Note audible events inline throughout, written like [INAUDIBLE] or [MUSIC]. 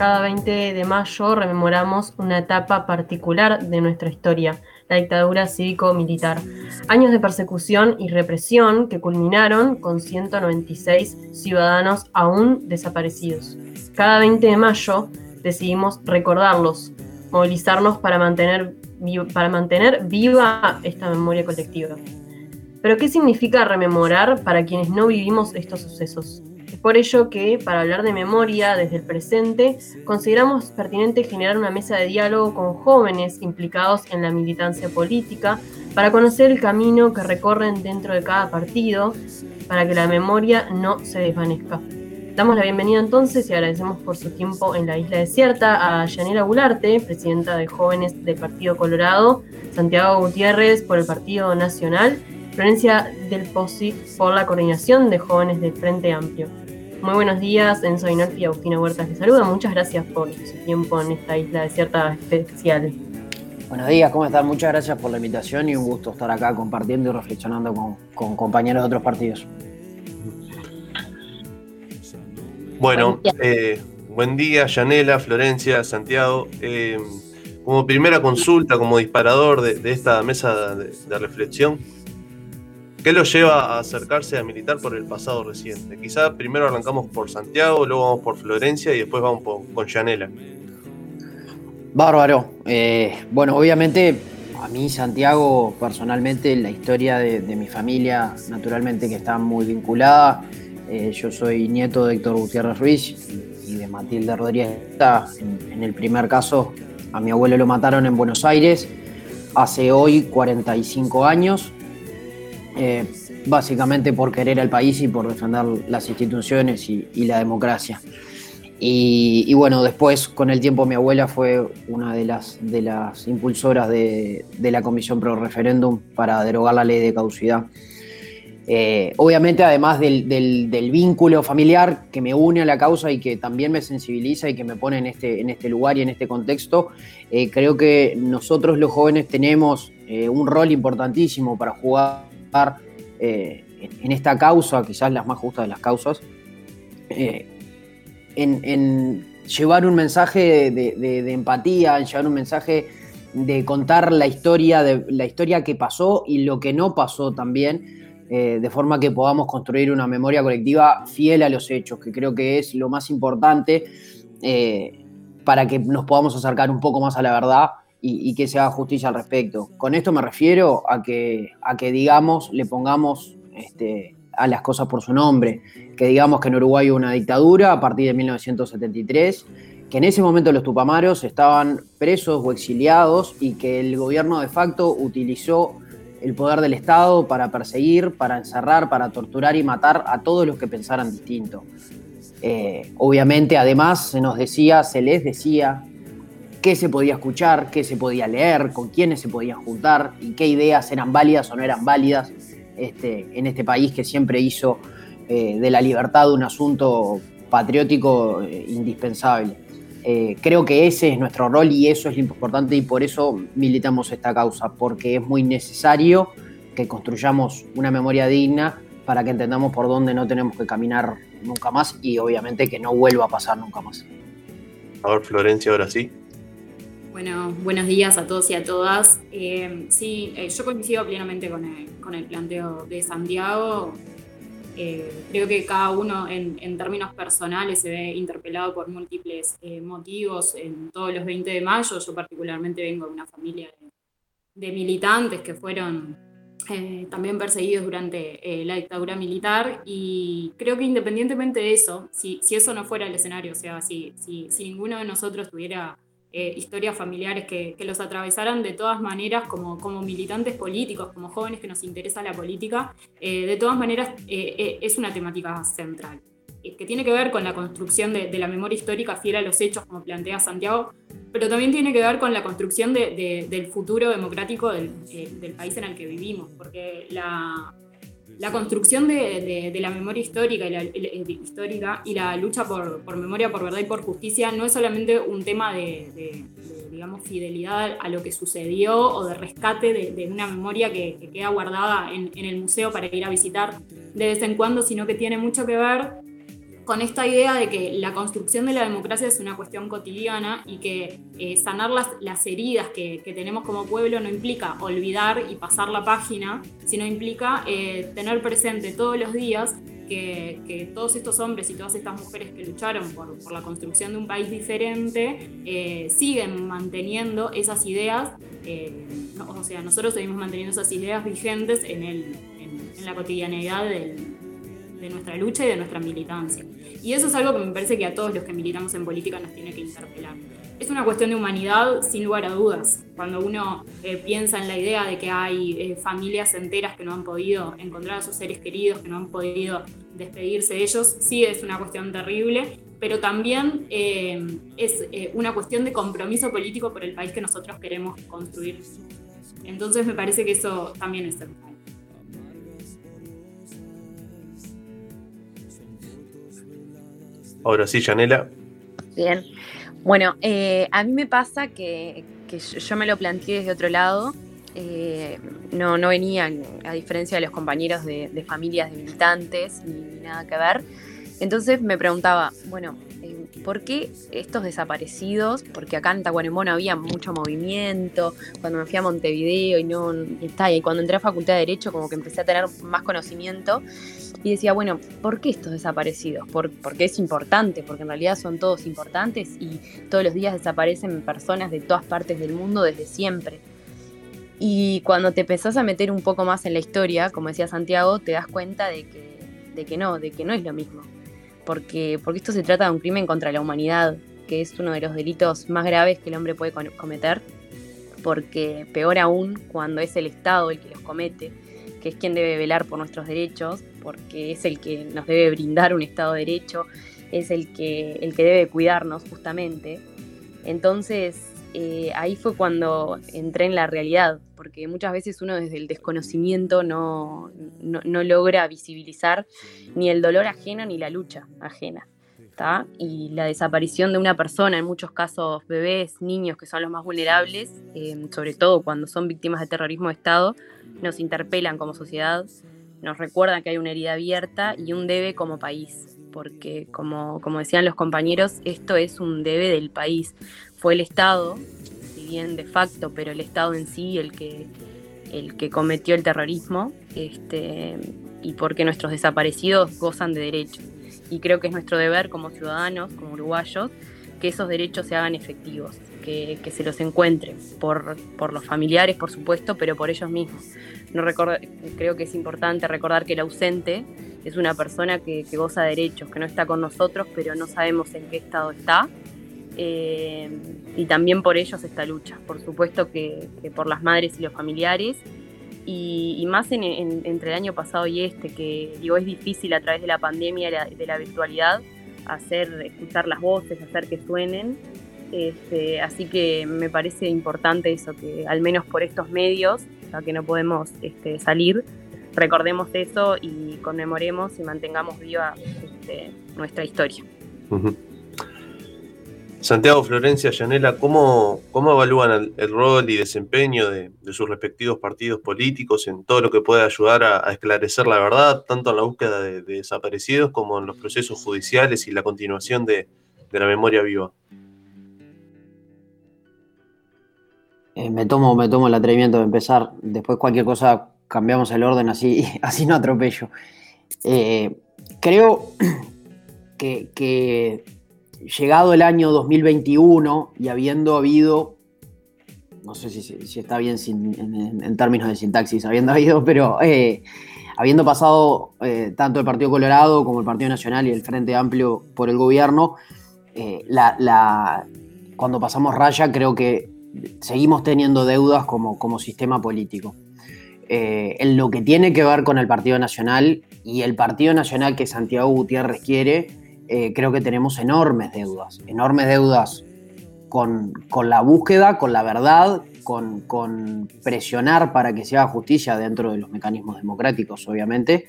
cada 20 de mayo rememoramos una etapa particular de nuestra historia, la dictadura cívico-militar. Años de persecución y represión que culminaron con 196 ciudadanos aún desaparecidos. Cada 20 de mayo decidimos recordarlos, movilizarnos para mantener, para mantener viva esta memoria colectiva. Pero ¿qué significa rememorar para quienes no vivimos estos sucesos? Por ello que, para hablar de memoria desde el presente, consideramos pertinente generar una mesa de diálogo con jóvenes implicados en la militancia política para conocer el camino que recorren dentro de cada partido para que la memoria no se desvanezca. Damos la bienvenida entonces y agradecemos por su tiempo en la isla desierta a Yanela Gularte, presidenta de Jóvenes del Partido Colorado, Santiago Gutiérrez por el Partido Nacional, Florencia del Posi por la Coordinación de Jóvenes del Frente Amplio. Muy buenos días, Enzo Inolfi y Agustina Huertas les saluda. Muchas gracias por su tiempo en esta isla desierta especial. Buenos días, ¿cómo están? Muchas gracias por la invitación y un gusto estar acá compartiendo y reflexionando con, compañeros de otros partidos. Bueno, eh, buen día, Yanela, Florencia, Santiago. Eh, como primera consulta, como disparador de, esta mesa de reflexión, ¿Qué lo lleva a acercarse a militar por el pasado reciente? Quizá primero arrancamos por Santiago, luego vamos por Florencia y después vamos por, con Yanela. Bárbaro. Eh, bueno, obviamente a mí Santiago personalmente, la historia de, mi familia naturalmente que está muy vinculada. Eh, yo soy nieto de Héctor Gutiérrez Ruiz y de Matilde Rodríguez. En, en el primer caso, a mi abuelo lo mataron en Buenos Aires hace hoy 45 años eh, básicamente por querer al país y por defender las instituciones y, la democracia. Y, bueno, después con el tiempo mi abuela fue una de las, de las impulsoras de, la Comisión Pro Referéndum para derogar la ley de causidad. Eh, obviamente, además del, vínculo familiar que me une a la causa y que también me sensibiliza y que me pone en este, en este lugar y en este contexto, eh, creo que nosotros los jóvenes tenemos un rol importantísimo para jugar eh, en esta causa, quizás la más justa de las causas, eh, en, llevar un mensaje de, empatía, en llevar un mensaje de contar la historia, de, la historia que pasó y lo que no pasó también, eh, de forma que podamos construir una memoria colectiva fiel a los hechos, que creo que es lo más importante para que nos podamos acercar un poco más a la verdad y, que se haga justicia al respecto. Con esto me refiero a que, a que digamos, le pongamos este, a las cosas por su nombre, que digamos que en Uruguay hubo una dictadura a partir de 1973, que en ese momento los tupamaros estaban presos o exiliados y que el gobierno de facto utilizó el poder del Estado para perseguir, para encerrar, para torturar y matar a todos los que pensaran distinto. Eh, obviamente, además, se nos decía, se les decía qué se podía escuchar, qué se podía leer, con quiénes se podían juntar y qué ideas eran válidas o no eran válidas este, en este país que siempre hizo eh, de la libertad un asunto patriótico eh, indispensable. Eh, creo que ese es nuestro rol y eso es lo importante y por eso militamos esta causa, porque es muy necesario que construyamos una memoria digna para que entendamos por dónde no tenemos que caminar nunca más y obviamente que no vuelva a pasar nunca más. A ver, Florencia, ahora sí. Bueno, buenos días a todos y a todas. Eh, sí, eh, yo coincido plenamente con el, planteo de Santiago. Eh, creo que cada uno en, términos personales se ve interpelado por múltiples motivos en todos los 20 de mayo. Yo particularmente vengo de una familia de, militantes que fueron también perseguidos durante la dictadura militar y creo que independientemente de eso, si, eso no fuera el escenario, o sea, si, si ninguno de nosotros tuviera eh, historias familiares que, los atravesaran de todas maneras como, como militantes políticos, como jóvenes que nos interesa la política, eh, de todas maneras eh, es una temática central, que tiene que ver con la construcción de, la memoria histórica fiel a los hechos, como plantea Santiago, pero también tiene que ver con la construcción del futuro democrático del, del país en el que vivimos, porque la, la construcción de, la memoria histórica y la, histórica y la lucha por, memoria, por verdad y por justicia no es solamente un tema de, digamos, fidelidad a lo que sucedió o de rescate de, una memoria que, queda guardada en, el museo para ir a visitar de vez en cuando, sino que tiene mucho que ver con esta idea de que la construcción de la democracia es una cuestión cotidiana y que eh, sanar las, las heridas que, tenemos como pueblo no implica olvidar y pasar la página, sino implica eh, tener presente todos los días que, todos estos hombres y todas estas mujeres que lucharon por, la construcción de un país diferente eh, siguen manteniendo esas ideas, o sea, nosotros seguimos manteniendo esas ideas vigentes en, el, en, en la cotidianidad del, de nuestra lucha y de nuestra militancia. Y eso es algo que me parece que a todos los que militamos en política nos tiene que interpelar. Es una cuestión de humanidad, sin lugar a dudas. Cuando uno eh, piensa en la idea de que hay eh, familias enteras que no han podido encontrar a sus seres queridos, que no han podido despedirse de ellos, sí es una cuestión terrible, pero también eh, es una cuestión de compromiso político por el país que nosotros queremos construir. Entonces me parece que eso también es central. Ahora sí, Janela. Bien. Bueno, eh, a mí me pasa que, yo me lo planteé desde otro lado. Eh, no, no venían, a diferencia de los compañeros de, familias de militantes, ni, nada que ver. Entonces me preguntaba, bueno, ¿por qué estos desaparecidos? Porque acá en Tacuarembó no había mucho movimiento, cuando me fui a Montevideo y no, y, está, y cuando entré a Facultad de Derecho como que empecé a tener más conocimiento y decía, bueno, ¿por qué estos desaparecidos? porque es importante, porque en realidad son todos importantes y todos los días desaparecen personas de todas partes del mundo desde siempre. Y cuando te empezás a meter un poco más en la historia, como decía Santiago, te das cuenta de que, de que no, de que no es lo mismo. Porque, porque esto se trata de un crimen contra la humanidad, que es uno de los delitos más graves que el hombre puede cometer, porque peor aún cuando es el Estado el que los comete que es quien debe velar por nuestros derechos, porque es el que nos debe brindar un Estado de Derecho, es el que, el que debe cuidarnos justamente. Entonces, eh, ahí fue cuando entré en la realidad, porque muchas veces uno desde el desconocimiento no, no, logra visibilizar ni el dolor ajeno ni la lucha ajena. Y la desaparición de una persona, en muchos casos bebés, niños que son los más vulnerables, eh, sobre todo cuando son víctimas de terrorismo de Estado, nos interpelan como sociedad, nos recuerdan que hay una herida abierta y un debe como país, porque como, como decían los compañeros, esto es un debe del país. Fue el Estado, si bien de facto, pero el Estado en sí el que, el que cometió el terrorismo, este, y porque nuestros desaparecidos gozan de derechos. Y creo que es nuestro deber como ciudadanos, como uruguayos, que esos derechos se hagan efectivos, que, se los encuentren, por, por, los familiares, por supuesto, pero por ellos mismos. No creo que es importante recordar que el ausente es una persona que, goza de derechos, que no está con nosotros, pero no sabemos en qué estado está. Eh, y también por ellos esta lucha, por supuesto que, por las madres y los familiares, y, más entre el año pasado y este, que digo, es difícil a través de la pandemia, de la virtualidad, hacer escuchar las voces, hacer que suenen. Este, así que me parece importante eso, que al menos por estos medios, ya que no podemos este, salir, recordemos eso y conmemoremos y mantengamos viva este, nuestra historia. Santiago, Florencia, Yanela, ¿cómo, cómo evalúan el, rol y desempeño de, sus respectivos partidos políticos en todo lo que puede ayudar a, esclarecer la verdad, tanto en la búsqueda de, desaparecidos como en los procesos judiciales y la continuación de, la memoria viva? Eh, me, tomo, me tomo el atrevimiento de empezar, después cualquier cosa cambiamos el orden, así, [LAUGHS] así no atropello. Eh, creo [CLEARS THROAT] que llegado el año 2021 y habiendo habido, no sé si, está bien en, términos de sintaxis, habiendo habido, pero eh, habiendo pasado eh, tanto el Partido Colorado como el Partido Nacional y el Frente Amplio por el gobierno, eh, cuando pasamos raya creo que seguimos teniendo deudas como, como sistema político. en lo que tiene que ver con el Partido Nacional y el Partido Nacional que Santiago Gutiérrez quiere, eh, creo que tenemos enormes deudas, enormes deudas con, la búsqueda, con la verdad, con, presionar para que se haga justicia dentro de los mecanismos democráticos, obviamente,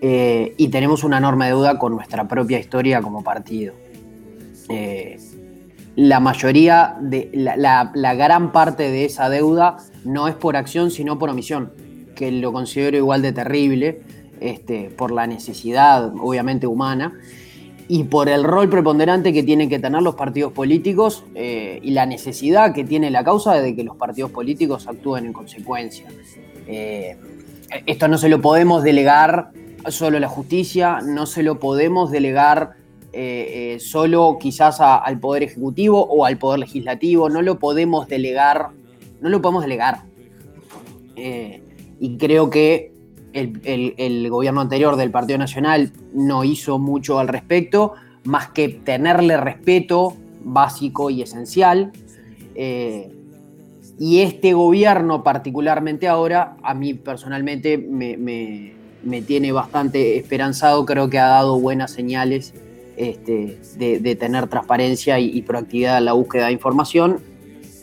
eh, y tenemos una enorme deuda con nuestra propia historia como partido. Eh, la mayoría de la, la, gran parte de esa deuda no es por acción, sino por omisión, que lo considero igual de terrible, este, por la necesidad, obviamente, humana. Y por el rol preponderante que tienen que tener los partidos políticos eh, y la necesidad que tiene la causa de que los partidos políticos actúen en consecuencia. Eh, esto no se lo podemos delegar solo a la justicia, no se lo podemos delegar eh, solo quizás al Poder Ejecutivo o al Poder Legislativo, no lo podemos delegar, no lo podemos delegar. y creo que el, gobierno anterior del Partido Nacional no hizo mucho al respecto, más que tenerle respeto básico y esencial. Eh, y este gobierno, particularmente ahora, a mí personalmente me, tiene bastante esperanzado, creo que ha dado buenas señales este, de, tener transparencia y, y proactividad en la búsqueda de información.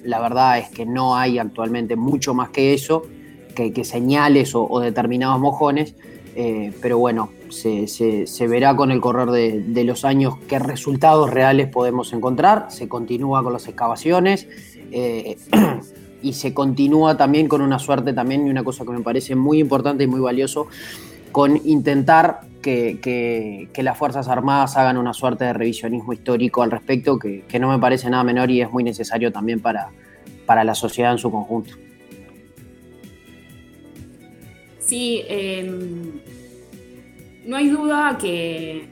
La verdad es que no hay actualmente mucho más que eso que, señales o, determinados mojones, eh, pero bueno, se, verá con el correr de, los años qué resultados reales podemos encontrar, se continúa con las excavaciones eh, [CLEARS THROAT] y se continúa también con una suerte también y una cosa que me parece muy importante y muy valioso, con intentar que, las Fuerzas Armadas hagan una suerte de revisionismo histórico al respecto, que, no me parece nada menor y es muy necesario también para, para la sociedad en su conjunto. Sí, em, no hay duda que,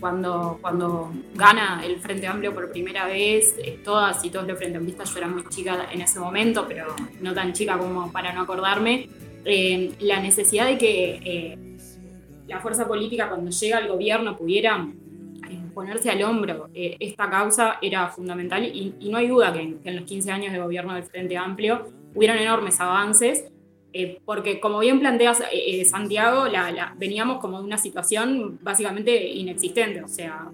cuando, cuando gana el Frente Amplio por primera vez, eh, todas y todos los Frente Amplistas, yo era muy chica en ese momento, pero no tan chica como para no acordarme, em, la necesidad de que eh, la fuerza política cuando llega al gobierno pudiera eh, ponerse al hombro esta causa era fundamental y, no hay duda que, que, en los 15 años de gobierno del Frente Amplio hubieron enormes avances eh, porque como bien planteas, eh, eh, Santiago, veníamos como de una situación básicamente inexistente, o sea,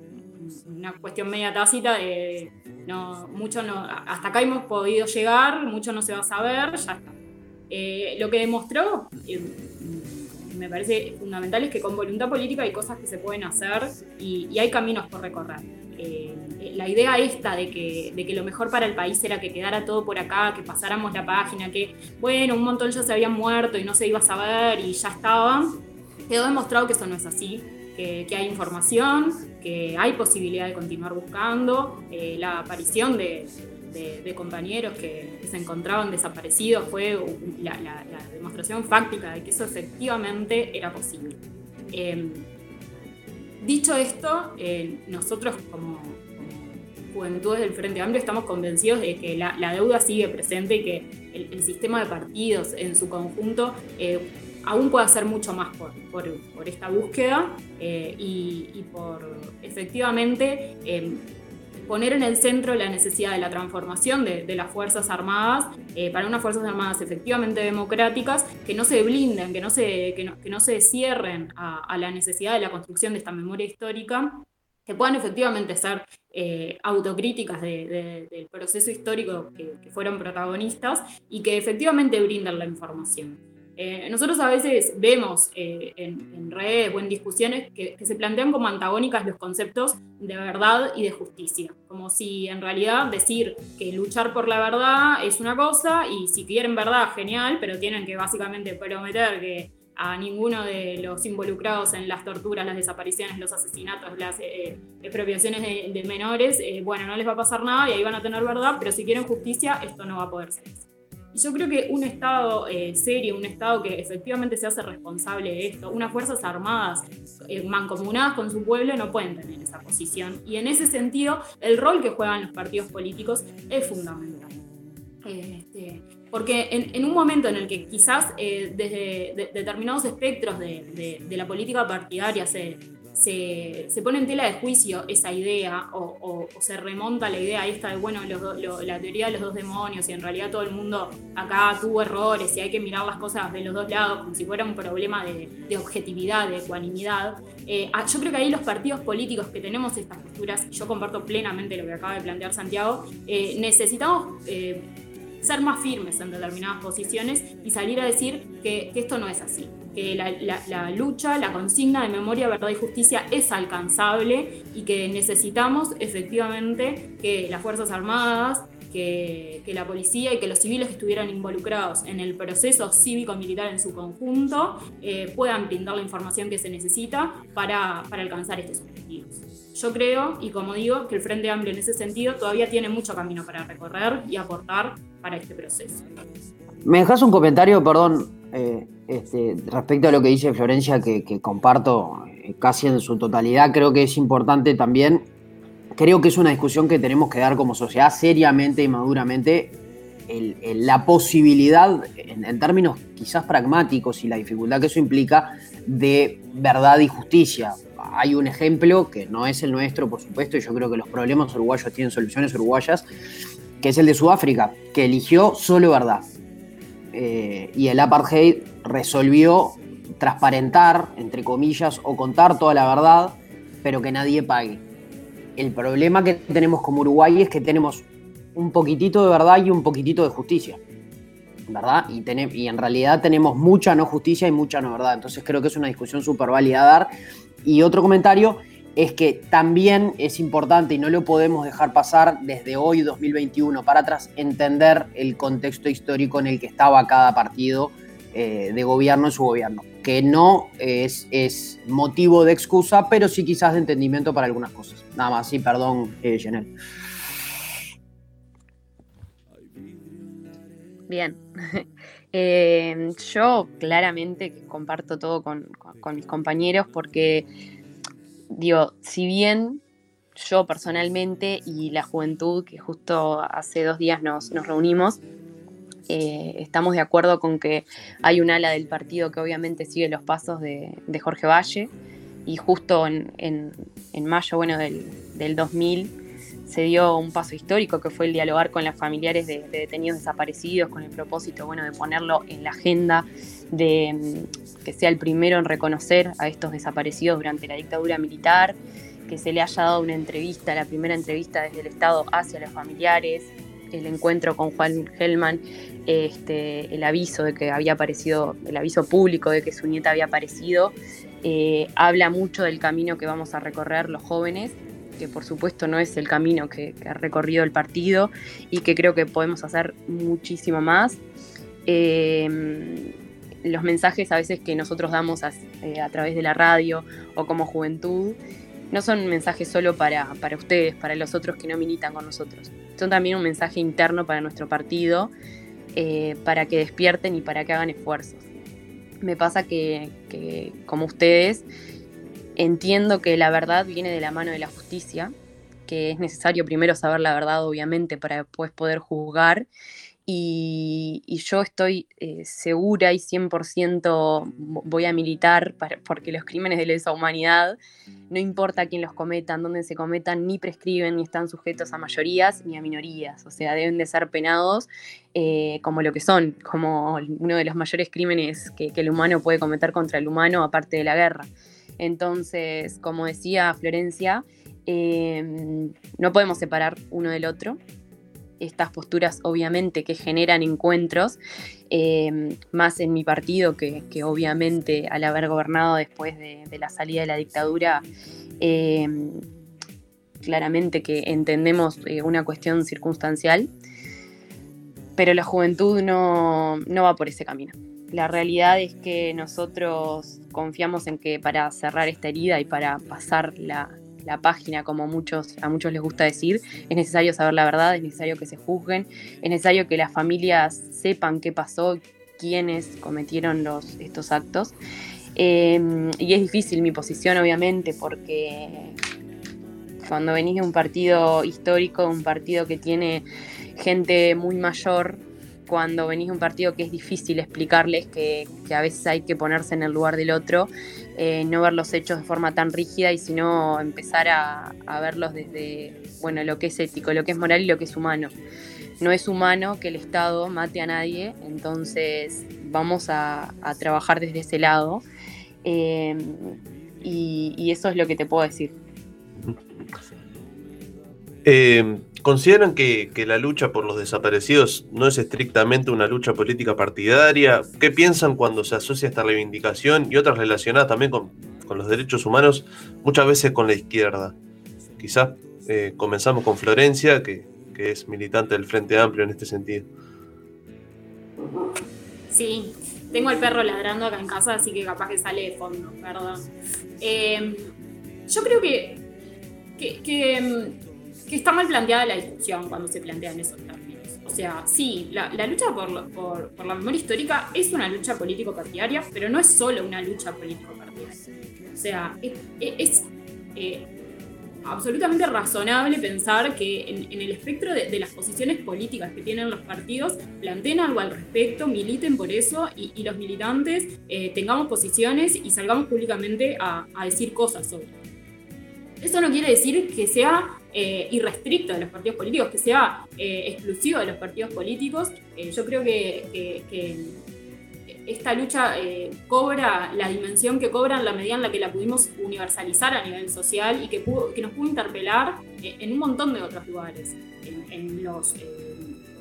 una cuestión media tácita de no, mucho no, hasta acá hemos podido llegar, mucho no se va a saber, ya está. lo que demostró, me parece fundamental, es que con voluntad política hay cosas que se pueden hacer y, y hay caminos por recorrer. Eh, la idea esta de que, de que lo mejor para el país era que quedara todo por acá, que pasáramos la página, que bueno, un montón ya se habían muerto y no se iba a saber y ya estaba, quedó demostrado que eso no es así, que, hay información, que hay posibilidad de continuar buscando, eh, la aparición de, compañeros que, se encontraban desaparecidos fue la, demostración fáctica de que eso efectivamente era posible. Em, Dicho esto, eh, nosotros como, juventudes del Frente Amplio estamos convencidos de que la, deuda sigue presente y que el, sistema de partidos en su conjunto eh, aún puede hacer mucho más por, esta búsqueda eh, y, por efectivamente poner en el centro la necesidad de la transformación de, las Fuerzas Armadas eh, para unas Fuerzas Armadas efectivamente democráticas, que no se blinden, que no se, que no, se cierren a, la necesidad de la construcción de esta memoria histórica, que puedan efectivamente ser eh, autocríticas del proceso histórico que, que fueron protagonistas y que efectivamente brinden la información. Eh, nosotros a veces vemos eh, en, redes o en discusiones que, se plantean como antagónicas los conceptos de verdad y de justicia, como si en realidad decir que luchar por la verdad es una cosa y si quieren verdad, genial, pero tienen que básicamente prometer que a ninguno de los involucrados en las torturas, las desapariciones, los asesinatos, las eh, expropiaciones de, menores, bueno, no les va a pasar nada y ahí van a tener verdad, pero si quieren justicia, esto no va a poder ser yo creo que un Estado eh, serio, un Estado que efectivamente se hace responsable de esto, unas Fuerzas Armadas eh, mancomunadas con su pueblo no pueden tener esa posición. Y en ese sentido, el rol que juegan los partidos políticos es fundamental. Este, porque en, un momento en el que quizás eh, desde determinados espectros de, la política partidaria se, se, pone en tela de juicio esa idea o, se remonta la idea esta de, bueno, la teoría de los dos demonios y en realidad todo el mundo acá tuvo errores y hay que mirar las cosas de los dos lados como si fuera un problema de, objetividad, de ecuanimidad. Eh, ah, yo creo que ahí los partidos políticos que tenemos estas posturas, yo comparto plenamente lo que acaba de plantear Santiago, eh, necesitamos... Eh, ser más firmes en determinadas posiciones y salir a decir que esto no es así que la, lucha, la consigna de memoria, verdad y justicia es alcanzable y que necesitamos efectivamente que las Fuerzas Armadas, que, la policía y que los civiles que estuvieran involucrados en el proceso cívico-militar en su conjunto eh, puedan brindar la información que se necesita para, para alcanzar estos objetivos. yo creo, y como digo, que el Frente Amplio en ese sentido todavía tiene mucho camino para recorrer y aportar para este proceso. ¿Me dejas un comentario, perdón, eh, este, respecto a lo que dice Florencia, que, comparto casi en su totalidad? Creo que es importante también, creo que es una discusión que tenemos que dar como sociedad seriamente y maduramente, la posibilidad, en términos quizás pragmáticos y la dificultad que eso implica, de verdad y justicia hay un ejemplo que no es el nuestro, por supuesto, y yo creo que los problemas uruguayos tienen soluciones uruguayas, que es el de Sudáfrica, que eligió solo verdad. Eh, y el apartheid resolvió transparentar, entre comillas, o contar toda la verdad, pero que nadie pague. El problema que tenemos como Uruguay es que tenemos un poquitito de verdad y un poquitito de justicia. ¿Verdad? Y, y en realidad tenemos mucha no justicia y mucha no verdad. Entonces creo que es una discusión súper válida a dar y otro comentario es que también es importante y no lo podemos dejar pasar desde hoy, 2021, para atrás, entender el contexto histórico en el que estaba cada partido eh, de gobierno en su gobierno, que no es, motivo de excusa, pero sí quizás de entendimiento para algunas cosas. Nada más, sí, perdón, eh, Janel. Bien. [LAUGHS] Eh, yo claramente comparto todo con, mis compañeros porque, digo, si bien yo personalmente y la juventud, que justo hace dos días nos, reunimos, eh, estamos de acuerdo con que hay un ala del partido que obviamente sigue los pasos de, Jorge Valle. Y justo en, mayo bueno, del, del 2000 se dio un paso histórico que fue el dialogar con las familiares de, detenidos desaparecidos con el propósito bueno, de ponerlo en la agenda, de que sea el primero en reconocer a estos desaparecidos durante la dictadura militar, que se le haya dado una entrevista, la primera entrevista desde el Estado hacia los familiares, el encuentro con Juan Hellman, este, el aviso de que había aparecido, el aviso público de que su nieta había aparecido, eh, habla mucho del camino que vamos a recorrer los jóvenes que por supuesto no es el camino que, ha recorrido el partido y que creo que podemos hacer muchísimo más. Em, los mensajes a veces que nosotros damos eh, a, través de la radio o como juventud no son mensajes solo para, ustedes, para los otros que no militan con nosotros. Son también un mensaje interno para nuestro partido, eh, para que despierten y para que hagan esfuerzos. Me pasa que, como ustedes, Entiendo que la verdad viene de la mano de la justicia, que es necesario primero saber la verdad, obviamente, para poder juzgar. Y, yo estoy eh, segura y 100% voy a militar porque los crímenes de lesa humanidad, no importa quién los cometan, dónde se cometan, ni prescriben, ni están sujetos a mayorías ni a minorías. O sea, deben de ser penados eh, como lo que son, como uno de los mayores crímenes que el humano puede cometer contra el humano, aparte de la guerra. Entonces, como decía Florencia, em, no podemos separar uno del otro. Estas posturas obviamente que generan encuentros, em, más en mi partido que, obviamente al haber gobernado después de, la salida de la dictadura, em, claramente que entendemos eh, una cuestión circunstancial, pero la juventud no va por ese camino. La realidad es que nosotros confiamos en que para cerrar esta herida y para pasar la, página, como muchos, a muchos les gusta decir, es necesario saber la verdad, es necesario que se juzguen, es necesario que las familias sepan qué pasó, quiénes cometieron los, estos actos. Em, y es difícil mi posición, obviamente, porque cuando venís de un partido histórico, un partido que tiene gente muy mayor, cuando venís de un partido que es difícil explicarles que, a veces hay que ponerse en el lugar del otro, eh, no ver los hechos de forma tan rígida y sino empezar a, verlos desde bueno, lo que es ético, lo que es moral y lo que es humano. No es humano que el Estado mate a nadie, entonces vamos a, trabajar desde ese lado. Eh, y, eso es lo que te puedo decir. Eh, ¿Consideran que, la lucha por los desaparecidos no es estrictamente una lucha política partidaria? ¿Qué piensan cuando se asocia esta reivindicación y otras relacionadas también con, los derechos humanos, muchas veces con la izquierda? Quizás eh, comenzamos con Florencia, que, es militante del Frente Amplio en este sentido. Sí, tengo el perro ladrando acá en casa, así que capaz que sale de fondo, perdón. Eh, yo creo que que, está mal planteada la discusión cuando se plantean esos términos. O sea, sí, la, lucha por, por, la memoria histórica es una lucha político-partidaria, pero no es solo una lucha político-partidaria. O sea, es, eh, absolutamente razonable pensar que en, el espectro de, las posiciones políticas que tienen los partidos planteen algo al respecto, militen por eso y, los militantes eh, tengamos posiciones y salgamos públicamente a, decir cosas sobre. Eso no quiere decir que sea eh, irrestricto de los partidos políticos, que sea eh, exclusivo de los partidos políticos. yo creo que esta lucha eh, cobra la dimensión que cobra en la medida en la que la pudimos universalizar a nivel social y que, nos pudo interpelar eh, en un montón de otros lugares, eh,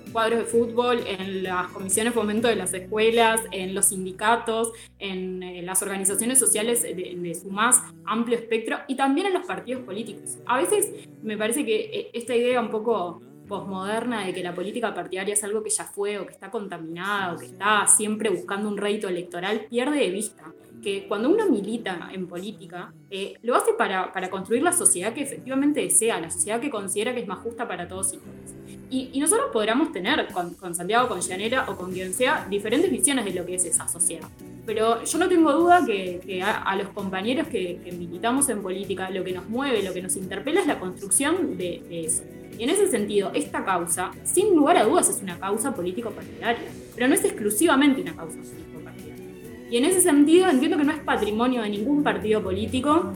cuadros de fútbol, en las comisiones de fomento de las escuelas, en los sindicatos, en las organizaciones sociales de, su más amplio espectro y también en los partidos políticos. A veces me parece que esta idea un poco posmoderna de que la política partidaria es algo que ya fue o que está contaminada o que está siempre buscando un rédito electoral, pierde de vista que cuando uno milita en política, eh, lo hace para, para, construir la sociedad que efectivamente desea, la sociedad que considera que es más justa para todos y todas. Y, nosotros podríamos tener con, con, Santiago, con Llanera o con quien sea diferentes visiones de lo que es esa sociedad. Pero yo no tengo duda que, a, los compañeros que, militamos en política, lo que nos mueve, lo que nos interpela es la construcción de, de eso. Y en ese sentido, esta causa, sin lugar a dudas, es una causa político-partidaria, pero no es exclusivamente una causa político-partidaria. Y en ese sentido, entiendo que no es patrimonio de ningún partido político,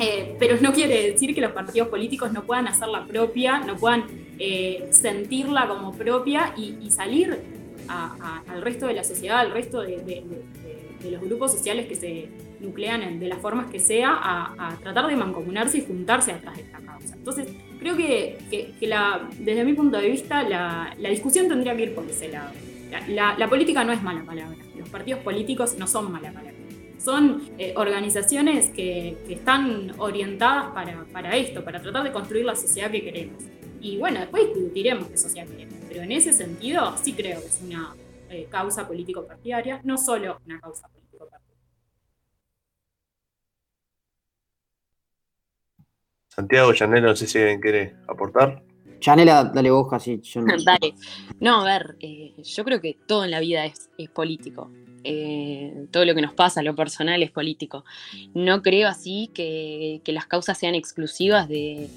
eh, pero no quiere decir que los partidos políticos no puedan hacerla propia, no puedan eh, sentirla como propia y, salir al resto de la sociedad, al resto de, los grupos sociales que se nuclean de las formas que sea, a, tratar de mancomunarse y juntarse atrás de esta causa. Entonces, creo que, la, desde mi punto de vista la, discusión tendría que ir por ese lado. La, política no es mala palabra, los partidos políticos no son mala palabra. Son eh, organizaciones que, están orientadas para, esto, para tratar de construir la sociedad que queremos. Y bueno, después discutiremos qué sociedad queremos, pero en ese sentido sí creo que es una eh, causa político-partidaria, no solo una causa político-partidaria. Santiago, Yanela, no sé si alguien quiere aportar. Yanela, dale vos casi. no... [LAUGHS] dale. No, a ver, eh, yo creo que todo en la vida es, político. Eh, todo lo que nos pasa, lo personal es político. No creo así que, las causas sean exclusivas de,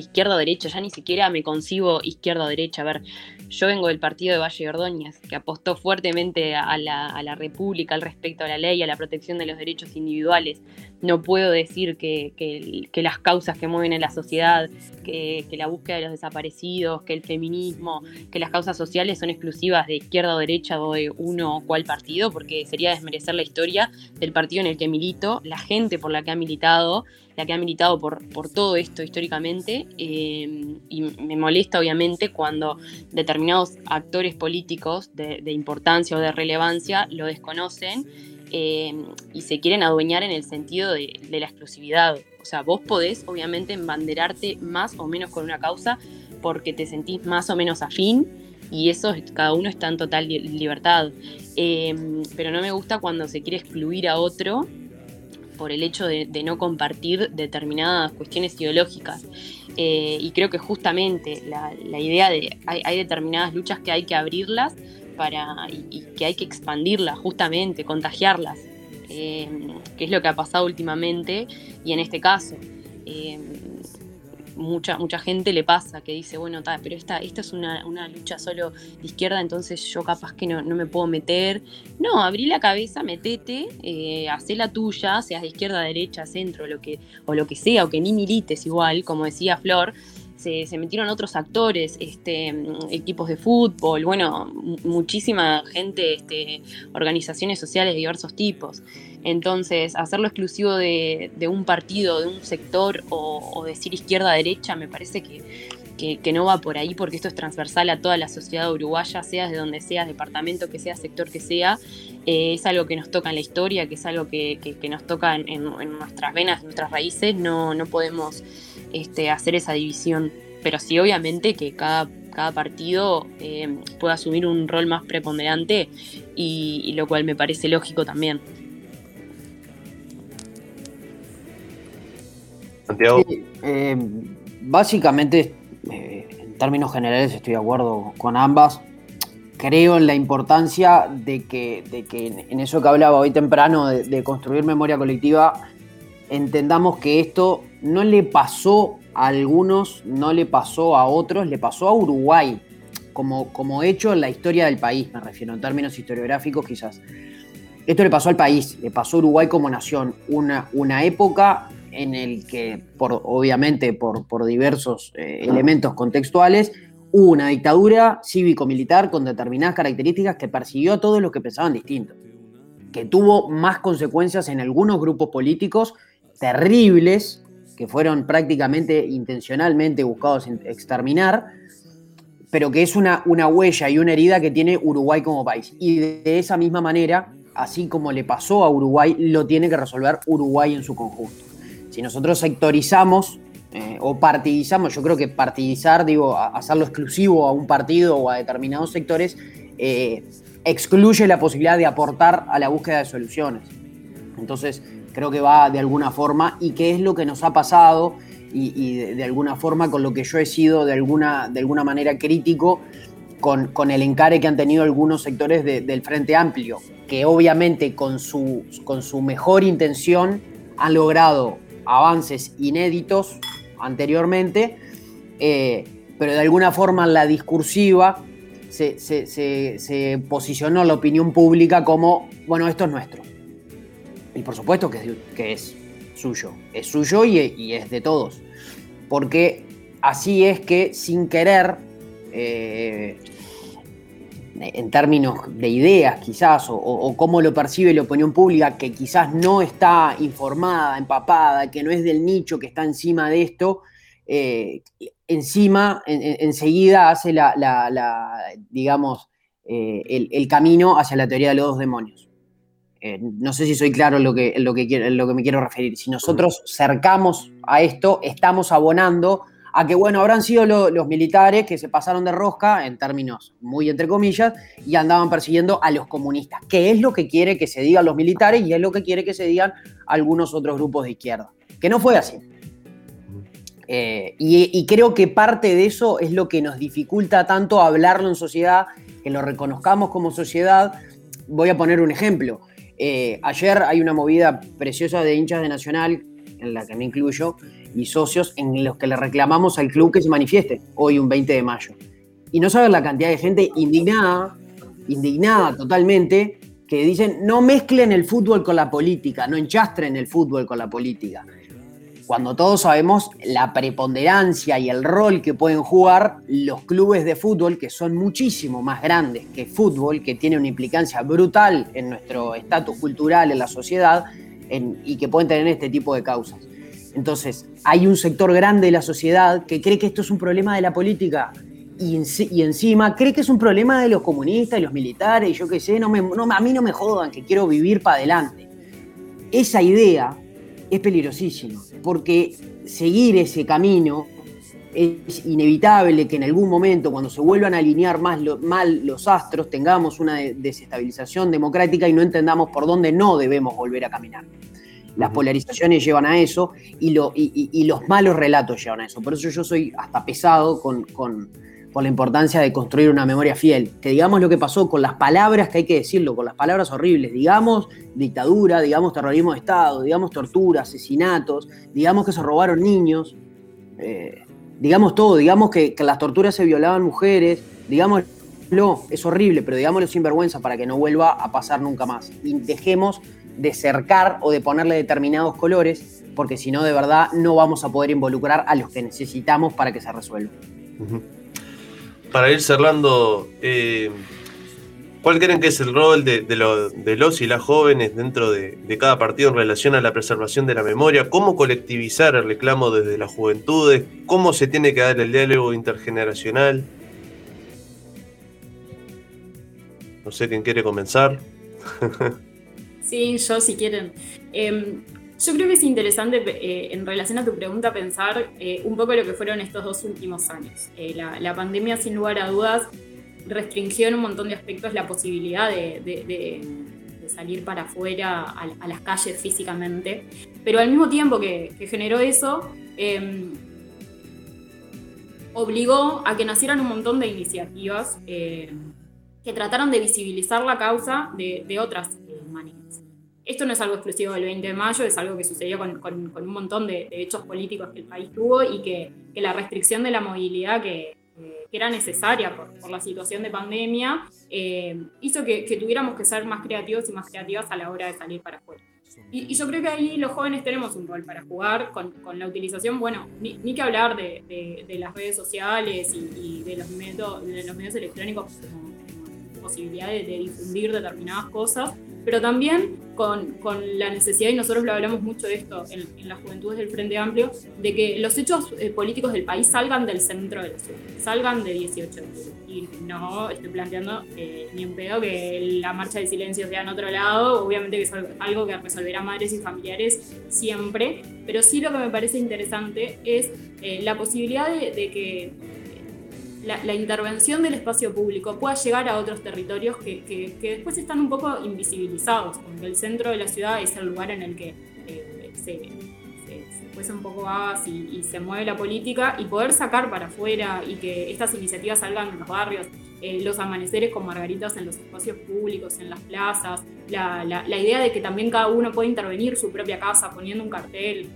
izquierda o derecha, ya ni siquiera me concibo izquierda o derecha. A ver, yo vengo del partido de Valle Ordóñez, que apostó fuertemente a la, a la República al respecto a la ley, a la protección de los derechos individuales no puedo decir que, las causas que mueven en la sociedad, que, la búsqueda de los desaparecidos, que el feminismo, que las causas sociales son exclusivas de izquierda o derecha o de uno o cual partido, porque sería desmerecer la historia del partido en el que milito, la gente por la que ha militado, la que ha militado por, todo esto históricamente, eh, y me molesta obviamente cuando determinados actores políticos de importancia o de relevancia lo desconocen eh, y se quieren adueñar en el sentido de, la exclusividad. O sea, vos podés obviamente embanderarte más o menos con una causa porque te sentís más o menos afín y eso cada uno está en total libertad. Eh, pero no me gusta cuando se quiere excluir a otro por el hecho de, no compartir determinadas cuestiones ideológicas. Eh, y creo que justamente la, idea de hay, determinadas luchas que hay que abrirlas para, y, que hay que expandirlas, justamente, contagiarlas, eh, que es lo que ha pasado últimamente y en este caso. Eh, mucha, mucha gente le pasa que dice, bueno, pero esta, esta es una, lucha solo de izquierda, entonces yo capaz que no, me puedo meter. No, abrí la cabeza, metete, eh, hacé la tuya, seas de izquierda, derecha, centro, lo que, o lo que sea, o que ni milites igual, como decía Flor, se, metieron otros actores, este, equipos de fútbol, bueno, muchísima gente, este, organizaciones sociales de diversos tipos. Entonces, hacerlo exclusivo de, un partido, de un sector o, decir izquierda-derecha, me parece que, que, no va por ahí porque esto es transversal a toda la sociedad uruguaya, sea de donde sea, departamento que sea, sector que sea. Eh, es algo que nos toca en la historia, que es algo que, nos toca en, en, nuestras venas, en nuestras raíces. No, no podemos este, hacer esa división. Pero sí, obviamente, que cada, cada partido eh, pueda asumir un rol más preponderante y, lo cual me parece lógico también. Santiago. Eh, básicamente, eh, en términos generales, estoy de acuerdo con ambas. Creo en la importancia de que, de que en eso que hablaba hoy temprano, de, construir memoria colectiva, entendamos que esto no le pasó a algunos, no le pasó a otros, le pasó a Uruguay, como, como hecho en la historia del país, me refiero, en términos historiográficos quizás. Esto le pasó al país, le pasó a Uruguay como nación, una, una época en el que, por, obviamente por, por diversos eh, elementos contextuales, hubo una dictadura cívico-militar con determinadas características que persiguió a todos los que pensaban distinto, que tuvo más consecuencias en algunos grupos políticos terribles, que fueron prácticamente intencionalmente buscados exterminar, pero que es una, una huella y una herida que tiene Uruguay como país. Y de esa misma manera, así como le pasó a Uruguay, lo tiene que resolver Uruguay en su conjunto. Si nosotros sectorizamos eh, o partidizamos, yo creo que partidizar, digo, hacerlo exclusivo a un partido o a determinados sectores, eh, excluye la posibilidad de aportar a la búsqueda de soluciones. Entonces, creo que va de alguna forma y qué es lo que nos ha pasado y, de, alguna forma con lo que yo he sido de alguna, de alguna manera crítico con, con el encare que han tenido algunos sectores del Frente Amplio, que obviamente con su, con su mejor intención han logrado avances inéditos anteriormente, eh, pero de alguna forma la discursiva se, posicionó la opinión pública como, bueno, esto es nuestro. Y por supuesto que es, suyo, es suyo y, es de todos. Porque así es que sin querer, eh, en términos de ideas quizás, o, cómo lo percibe la opinión pública, que quizás no está informada, empapada, que no es del nicho que está encima de esto, eh, encima, enseguida hace la, digamos, eh, el, camino hacia la teoría de los dos demonios. Eh, no sé si soy claro en lo que, lo, que, lo que me quiero referir. Si nosotros cercamos a esto, estamos abonando a que, bueno, habrán sido los militares que se pasaron de rosca, en términos muy entre comillas, y andaban persiguiendo a los comunistas, que es lo que quiere que se digan los militares y es lo que quiere que se digan algunos otros grupos de izquierda. Que no fue así. Eh, y, creo que parte de eso es lo que nos dificulta tanto hablarlo en sociedad, que lo reconozcamos como sociedad. Voy a poner un ejemplo. Eh, ayer hay una movida preciosa de hinchas de Nacional, en la que me incluyo, y socios en los que le reclamamos al club que se manifieste hoy un 20 de mayo. Y no saben la cantidad de gente indignada, indignada totalmente, que dicen no mezclen el fútbol con la política, no enchastren el fútbol con la política. Cuando todos sabemos la preponderancia y el rol que pueden jugar los clubes de fútbol, que son muchísimo más grandes que fútbol, que tiene una implicancia brutal en nuestro estatus cultural, en la sociedad, y que pueden tener este tipo de causas. Entonces, hay un sector grande de la sociedad que cree que esto es un problema de la política y, encima cree que es un problema de los comunistas y los militares y yo qué sé, no me, a mí no me jodan, que quiero vivir para adelante. Esa idea es peligrosísima, porque seguir ese camino es inevitable que en algún momento, cuando se vuelvan a alinear más mal los astros, tengamos una desestabilización democrática y no entendamos por dónde no debemos volver a caminar. Las polarizaciones llevan a eso y, lo, y, los malos relatos llevan a eso. Por eso yo soy hasta pesado con, la importancia de construir una memoria fiel. Que digamos lo que pasó con las palabras que hay que decirlo, con las palabras horribles. Digamos dictadura, digamos terrorismo de Estado, digamos tortura, asesinatos, digamos que se robaron niños, eh, digamos todo, digamos que, que las torturas se violaban mujeres, digamos no, es horrible, pero digámoslo sin vergüenza para que no vuelva a pasar nunca más. Y dejemos de cercar o de ponerle determinados colores, porque si no, de verdad, no vamos a poder involucrar a los que necesitamos para que se resuelva. Para ir cerrando, eh, ¿cuál creen que es el rol de, los y las jóvenes dentro de, cada partido en relación a la preservación de la memoria? ¿Cómo colectivizar el reclamo desde las juventudes? ¿Cómo se tiene que dar el diálogo intergeneracional? No sé quién quiere comenzar. [LAUGHS] Sí, yo si quieren. Em, yo creo que es interesante eh, en relación a tu pregunta pensar eh, un poco lo que fueron estos dos últimos años. Eh, la, pandemia, sin lugar a dudas, restringió en un montón de aspectos la posibilidad de, salir para afuera a, las calles físicamente, pero al mismo tiempo que, generó eso, em, obligó a que nacieran un montón de iniciativas em, que trataron de visibilizar la causa de, otras eh, maneras. Esto no es algo exclusivo del 20 de mayo, es algo que sucedió con, un montón de, hechos políticos que el país tuvo y que, la restricción de la movilidad que, era necesaria por, la situación de pandemia eh, hizo que, tuviéramos que ser más creativos y más creativas a la hora de salir para afuera. Y, yo creo que ahí los jóvenes tenemos un rol para jugar con, la utilización, bueno, ni, que hablar de, las redes sociales y, de, los de los medios electrónicos como posibilidad de, difundir determinadas cosas, pero también con, con, la necesidad, y nosotros lo hablamos mucho de esto en, las juventudes del Frente Amplio, de que los hechos eh, políticos del país salgan del centro de la ciudad, salgan de 18 Y no estoy planteando eh, ni un pedo que la marcha de silencio sea en otro lado, obviamente que es algo que resolverá madres y familiares siempre, pero sí lo que me parece interesante es eh, la posibilidad de, de que la, intervención del espacio público pueda llegar a otros territorios que, después están un poco invisibilizados, porque el centro de la ciudad es el lugar en el que eh, se, se, un poco más y, se mueve la política y poder sacar para afuera y que estas iniciativas salgan de los barrios, eh, los amaneceres con margaritas en los espacios públicos, en las plazas, la, idea de que también cada uno puede intervenir su propia casa poniendo un cartel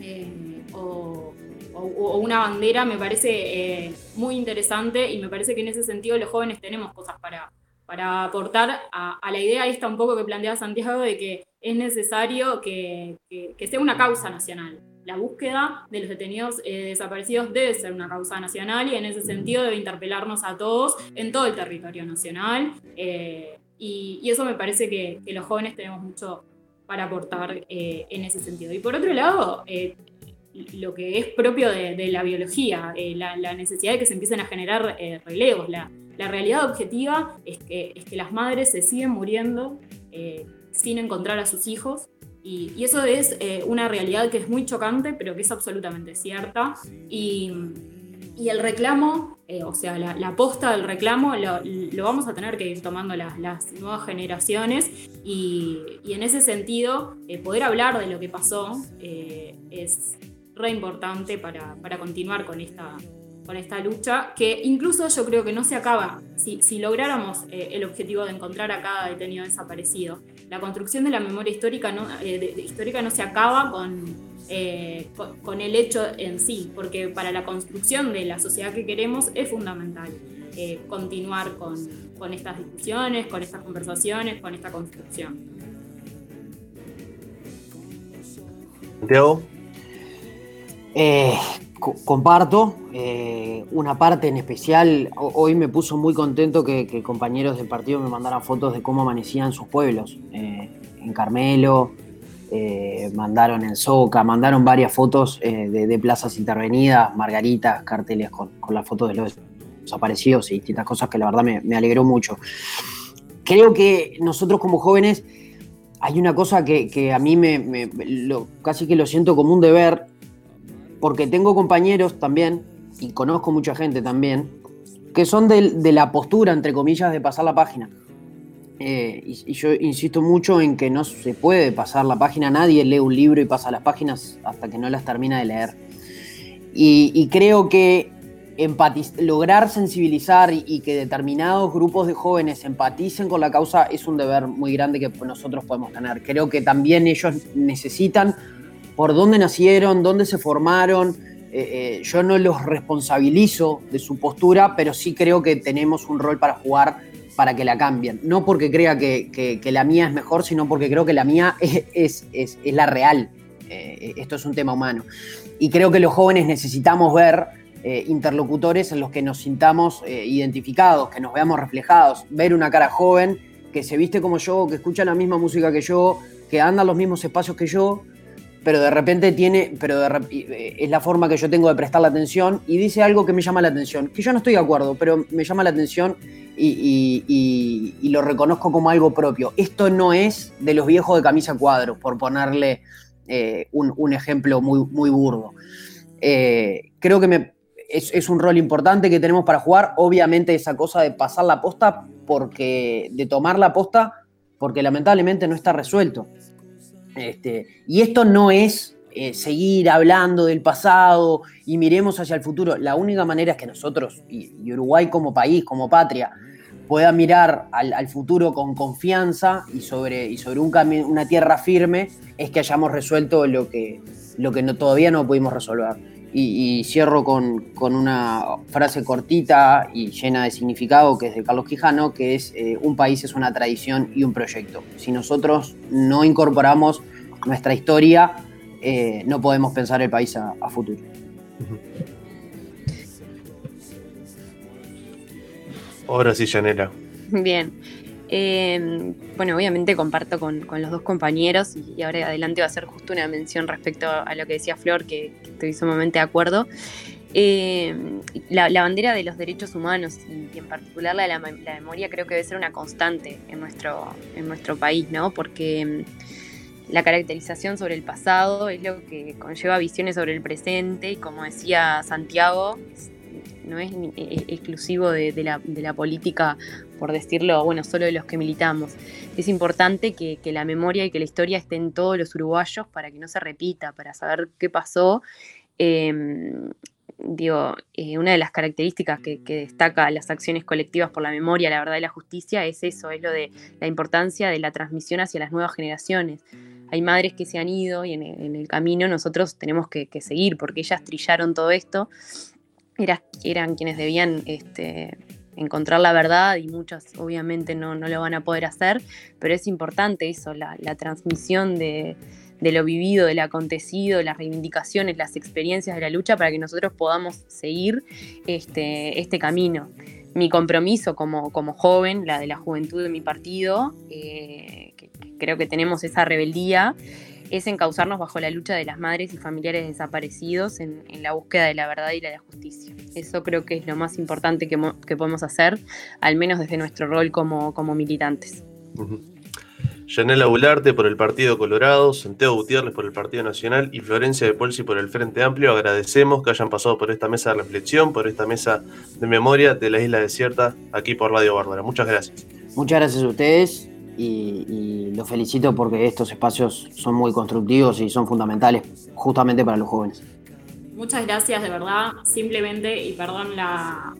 eh, o o, una bandera me parece eh, muy interesante y me parece que en ese sentido los jóvenes tenemos cosas para, para aportar a, la idea esta un poco que plantea Santiago de que es necesario que, sea una causa nacional. La búsqueda de los detenidos eh, desaparecidos debe ser una causa nacional y en ese sentido debe interpelarnos a todos en todo el territorio nacional. Eh, y, eso me parece que, los jóvenes tenemos mucho para aportar en ese sentido. Y por otro lado, lo que es propio de, la biología, eh, la, necesidad de que se empiecen a generar eh, relevos. La, realidad objetiva es que, es que las madres se siguen muriendo eh, sin encontrar a sus hijos. Y, eso es una realidad que es muy chocante, pero que es absolutamente cierta. Y, el reclamo, o sea, la, la, posta del reclamo, lo, vamos a tener que ir tomando las, nuevas generaciones. Y, en ese sentido, poder hablar de lo que pasó es, re importante para, continuar con esta, con esta lucha, que incluso yo creo que no se acaba, si, si lográramos eh, el objetivo de encontrar a cada detenido desaparecido, la construcción de la memoria histórica no, eh, histórica no se acaba eh, con, con, el hecho en sí, porque para la construcción de la sociedad que queremos es fundamental continuar con, con estas discusiones, con estas conversaciones, con esta construcción. Santiago. Eh, comparto eh, una parte en especial. Hoy me puso muy contento que, compañeros del partido me mandaran fotos de cómo amanecían sus pueblos. Eh, en Carmelo, mandaron en Soca, mandaron varias fotos de, plazas intervenidas, margaritas, carteles con, las fotos de los desaparecidos y distintas cosas que la verdad me, alegró mucho. Creo que nosotros como jóvenes hay una cosa que, a mí me, casi que lo siento como un deber porque tengo compañeros también, y conozco mucha gente también, que son de, la postura, entre comillas, de pasar la página. Eh, y, yo insisto mucho en que no se puede pasar la página, nadie lee un libro y pasa las páginas hasta que no las termina de leer. Y, creo que lograr sensibilizar y, que determinados grupos de jóvenes empaticen con la causa es un deber muy grande que nosotros podemos tener. Creo que también ellos necesitan por dónde nacieron, dónde se formaron. Eh, eh, yo no los responsabilizo de su postura, pero sí creo que tenemos un rol para jugar para que la cambien. No porque crea que, la mía es mejor, sino porque creo que la mía [LAUGHS] es, es, la real. Eh, esto es un tema humano. Y creo que los jóvenes necesitamos ver interlocutores en los que nos sintamos identificados, que nos veamos reflejados, ver una cara joven que se viste como yo, que escucha la misma música que yo, que anda en los mismos espacios que yo pero de repente tiene, pero eh, es la forma que yo tengo de prestar la atención y dice algo que me llama la atención, que yo no estoy de acuerdo, pero me llama la atención y, lo reconozco como algo propio. Esto no es de los viejos de camisa cuadros, por ponerle eh, un, ejemplo muy, muy burdo. Eh, creo que es, es, un rol importante que tenemos para jugar, obviamente esa cosa de pasar la posta, porque de tomar la posta porque lamentablemente no está resuelto. Este, y esto no es eh, seguir hablando del pasado y miremos hacia el futuro. La única manera es que nosotros, y, Uruguay como país, como patria, pueda mirar al, futuro con confianza y sobre, y sobre un una tierra firme, es que hayamos resuelto lo que, lo que no, todavía no pudimos resolver. Y, cierro con, una frase cortita y llena de significado que es de Carlos Quijano, que es eh, un país es una tradición y un proyecto. Si nosotros no incorporamos nuestra historia, eh, no podemos pensar el país a, futuro. Ahora sí, Janela. Bien. Em, bueno, obviamente comparto con, los dos compañeros y, ahora adelante va a ser justo una mención respecto a lo que decía Flor, que, estoy sumamente de acuerdo. Em, la, bandera de los derechos humanos y, en particular la de la, memoria creo que debe ser una constante en nuestro, en nuestro país, ¿no? Porque em, la caracterización sobre el pasado es lo que conlleva visiones sobre el presente y como decía Santiago, no es e, e, exclusivo de, la, política, por decirlo, bueno, solo de los que militamos. Es importante que, la memoria y que la historia estén todos los uruguayos para que no se repita, para saber qué pasó. Em, digo, eh, una de las características que, destaca las acciones colectivas por la memoria, la verdad y la justicia es eso, es lo de la importancia de la transmisión hacia las nuevas generaciones. Hay madres que se han ido y en el, camino nosotros tenemos que, que, seguir porque ellas trillaron todo esto eran quienes debían este, encontrar la verdad y muchas obviamente no, lo van a poder hacer, pero es importante eso, la, transmisión de, lo vivido, del acontecido, las reivindicaciones, las experiencias de la lucha para que nosotros podamos seguir este, este camino. Mi compromiso como, como, joven, la de la juventud de mi partido, eh, creo que tenemos esa rebeldía, es encauzarnos bajo la lucha de las madres y familiares desaparecidos en, la búsqueda de la verdad y la justicia. Eso creo que es lo más importante que, podemos hacer, al menos desde nuestro rol como, como militantes. Yanela Bularte por el Partido Colorado, Santiago Gutiérrez por el Partido Nacional y Florencia de Polsi por el Frente Amplio. Agradecemos que hayan pasado por esta mesa de reflexión, por esta mesa de memoria de la isla desierta, aquí por Radio Bárbara. Muchas gracias. Muchas gracias a ustedes y, los felicito porque estos espacios son muy constructivos y son fundamentales justamente para los jóvenes. Muchas gracias, de verdad. Simplemente, y perdón la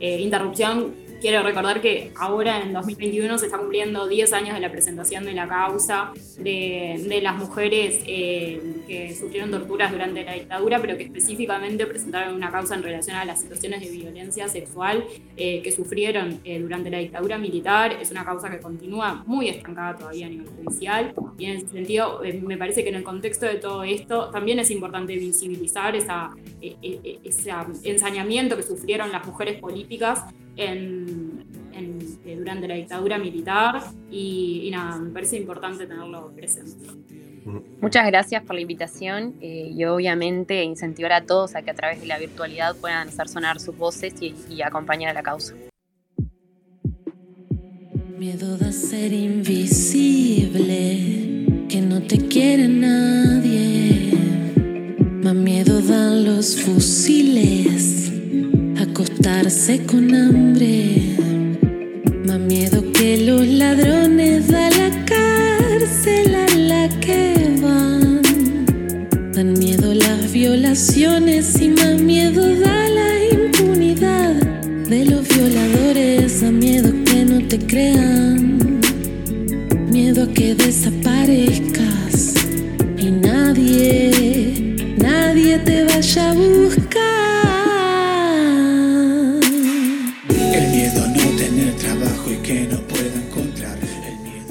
eh, interrupción, quiero recordar que ahora en 2021 se está cumpliendo 10 años de la presentación de la causa de, las mujeres eh, que sufrieron torturas durante la dictadura, pero que específicamente presentaron una causa en relación a las situaciones de violencia sexual eh, que sufrieron eh, durante la dictadura militar. Es una causa que continúa muy estancada todavía a nivel judicial y en ese sentido me parece que en el contexto de todo esto también es importante visibilizar esa, ese ensañamiento que sufrieron las mujeres políticas en, eh, durante la dictadura militar y, nada, me parece importante tenerlo presente. Muchas gracias por la invitación eh, y obviamente incentivar a todos a que a través de la virtualidad puedan hacer sonar sus voces y, y acompañar a la causa. Miedo de ser invisible, que no te quiere nadie. Más miedo dan los fusiles acostarse con hambre. Más miedo que los ladrones da la cárcel a la que van. Dan miedo las violaciones y más miedo da la impunidad de los violadores. Da miedo que no te crean. Miedo a que desaparezcas y nadie, nadie te vaya a buscar